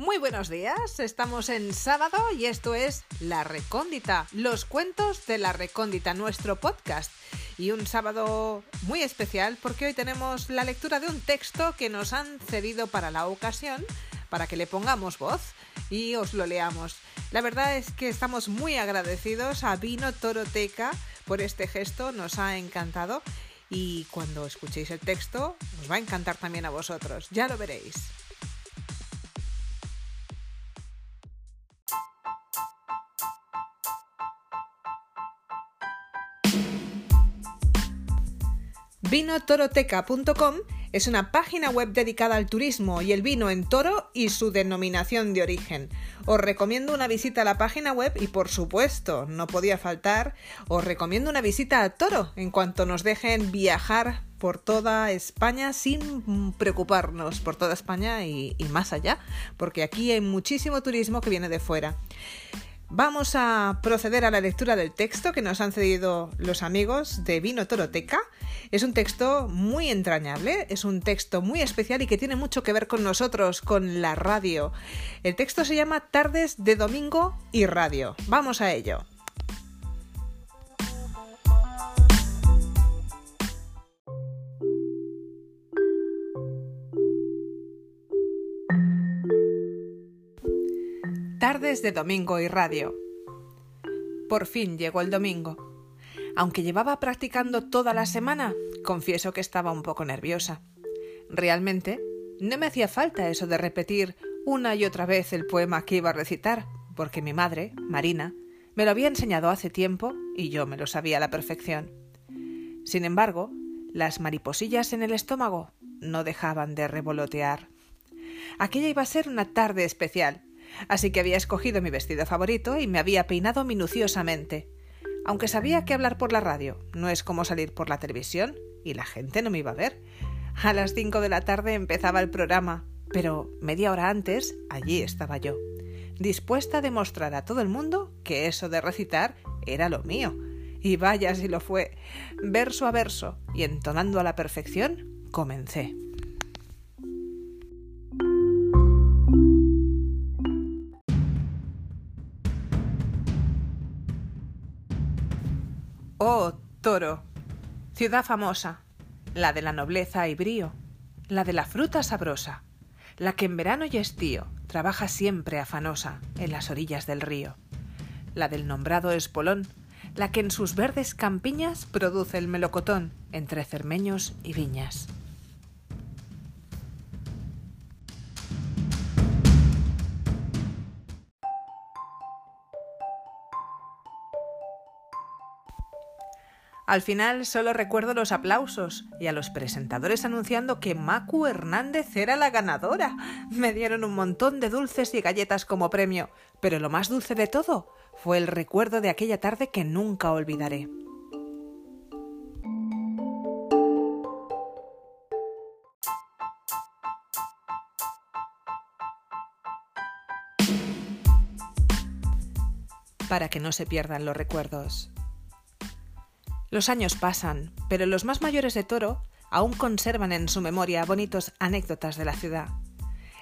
Muy buenos días, estamos en sábado y esto es La Recóndita, los cuentos de La Recóndita, nuestro podcast. Y un sábado muy especial porque hoy tenemos la lectura de un texto que nos han cedido para la ocasión, para que le pongamos voz y os lo leamos. La verdad es que estamos muy agradecidos a Vino Toroteca por este gesto, nos ha encantado y cuando escuchéis el texto os va a encantar también a vosotros, ya lo veréis. Vinotoroteca.com es una página web dedicada al turismo y el vino en toro y su denominación de origen. Os recomiendo una visita a la página web y por supuesto, no podía faltar, os recomiendo una visita a Toro en cuanto nos dejen viajar por toda España sin preocuparnos por toda España y, y más allá, porque aquí hay muchísimo turismo que viene de fuera. Vamos a proceder a la lectura del texto que nos han cedido los amigos de Vino Toroteca. Es un texto muy entrañable, es un texto muy especial y que tiene mucho que ver con nosotros, con la radio. El texto se llama Tardes de Domingo y Radio. Vamos a ello. Tardes de domingo y radio. Por fin llegó el domingo. Aunque llevaba practicando toda la semana, confieso que estaba un poco nerviosa. Realmente, no me hacía falta eso de repetir una y otra vez el poema que iba a recitar, porque mi madre, Marina, me lo había enseñado hace tiempo y yo me lo sabía a la perfección. Sin embargo, las mariposillas en el estómago no dejaban de revolotear. Aquella iba a ser una tarde especial, Así que había escogido mi vestido favorito y me había peinado minuciosamente. Aunque sabía que hablar por la radio no es como salir por la televisión, y la gente no me iba a ver. A las cinco de la tarde empezaba el programa, pero media hora antes allí estaba yo, dispuesta a demostrar a todo el mundo que eso de recitar era lo mío. Y vaya si lo fue. Verso a verso y entonando a la perfección, comencé. Ciudad famosa, la de la nobleza y brío, la de la fruta sabrosa, la que en verano y estío trabaja siempre afanosa en las orillas del río, la del nombrado espolón, la que en sus verdes campiñas produce el melocotón entre cermeños y viñas. Al final solo recuerdo los aplausos y a los presentadores anunciando que Macu Hernández era la ganadora. Me dieron un montón de dulces y galletas como premio, pero lo más dulce de todo fue el recuerdo de aquella tarde que nunca olvidaré. Para que no se pierdan los recuerdos. Los años pasan, pero los más mayores de Toro aún conservan en su memoria bonitos anécdotas de la ciudad.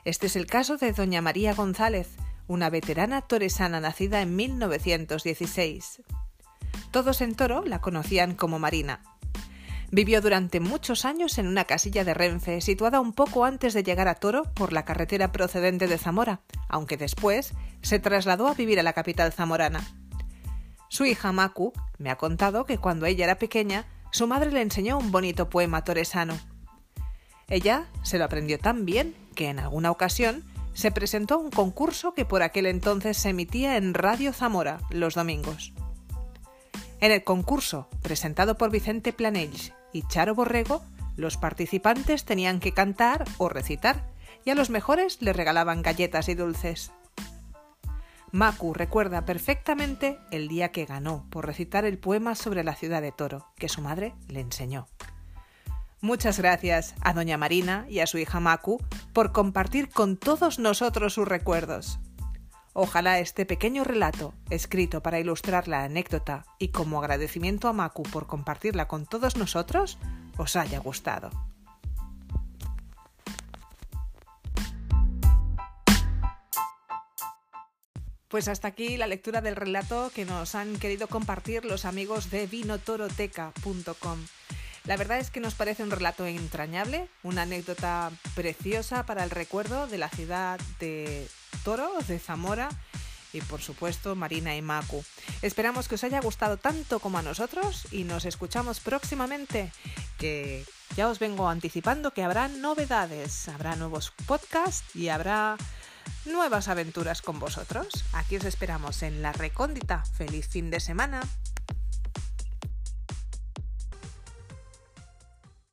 Este es el caso de doña María González, una veterana toresana nacida en 1916. Todos en Toro la conocían como Marina. Vivió durante muchos años en una casilla de Renfe, situada un poco antes de llegar a Toro por la carretera procedente de Zamora, aunque después se trasladó a vivir a la capital zamorana. Su hija Maku me ha contado que cuando ella era pequeña, su madre le enseñó un bonito poema toresano. Ella se lo aprendió tan bien que en alguna ocasión se presentó a un concurso que por aquel entonces se emitía en Radio Zamora los domingos. En el concurso, presentado por Vicente Planells y Charo Borrego, los participantes tenían que cantar o recitar, y a los mejores les regalaban galletas y dulces. Maku recuerda perfectamente el día que ganó por recitar el poema sobre la ciudad de Toro, que su madre le enseñó. Muchas gracias a doña Marina y a su hija Maku por compartir con todos nosotros sus recuerdos. Ojalá este pequeño relato, escrito para ilustrar la anécdota y como agradecimiento a Maku por compartirla con todos nosotros, os haya gustado. Pues hasta aquí la lectura del relato que nos han querido compartir los amigos de vinotoroteca.com. La verdad es que nos parece un relato entrañable, una anécdota preciosa para el recuerdo de la ciudad de Toro, de Zamora y por supuesto Marina y Macu. Esperamos que os haya gustado tanto como a nosotros y nos escuchamos próximamente, que ya os vengo anticipando que habrá novedades, habrá nuevos podcasts y habrá nuevas aventuras con vosotros. Aquí os esperamos en La Recóndita. Feliz fin de semana.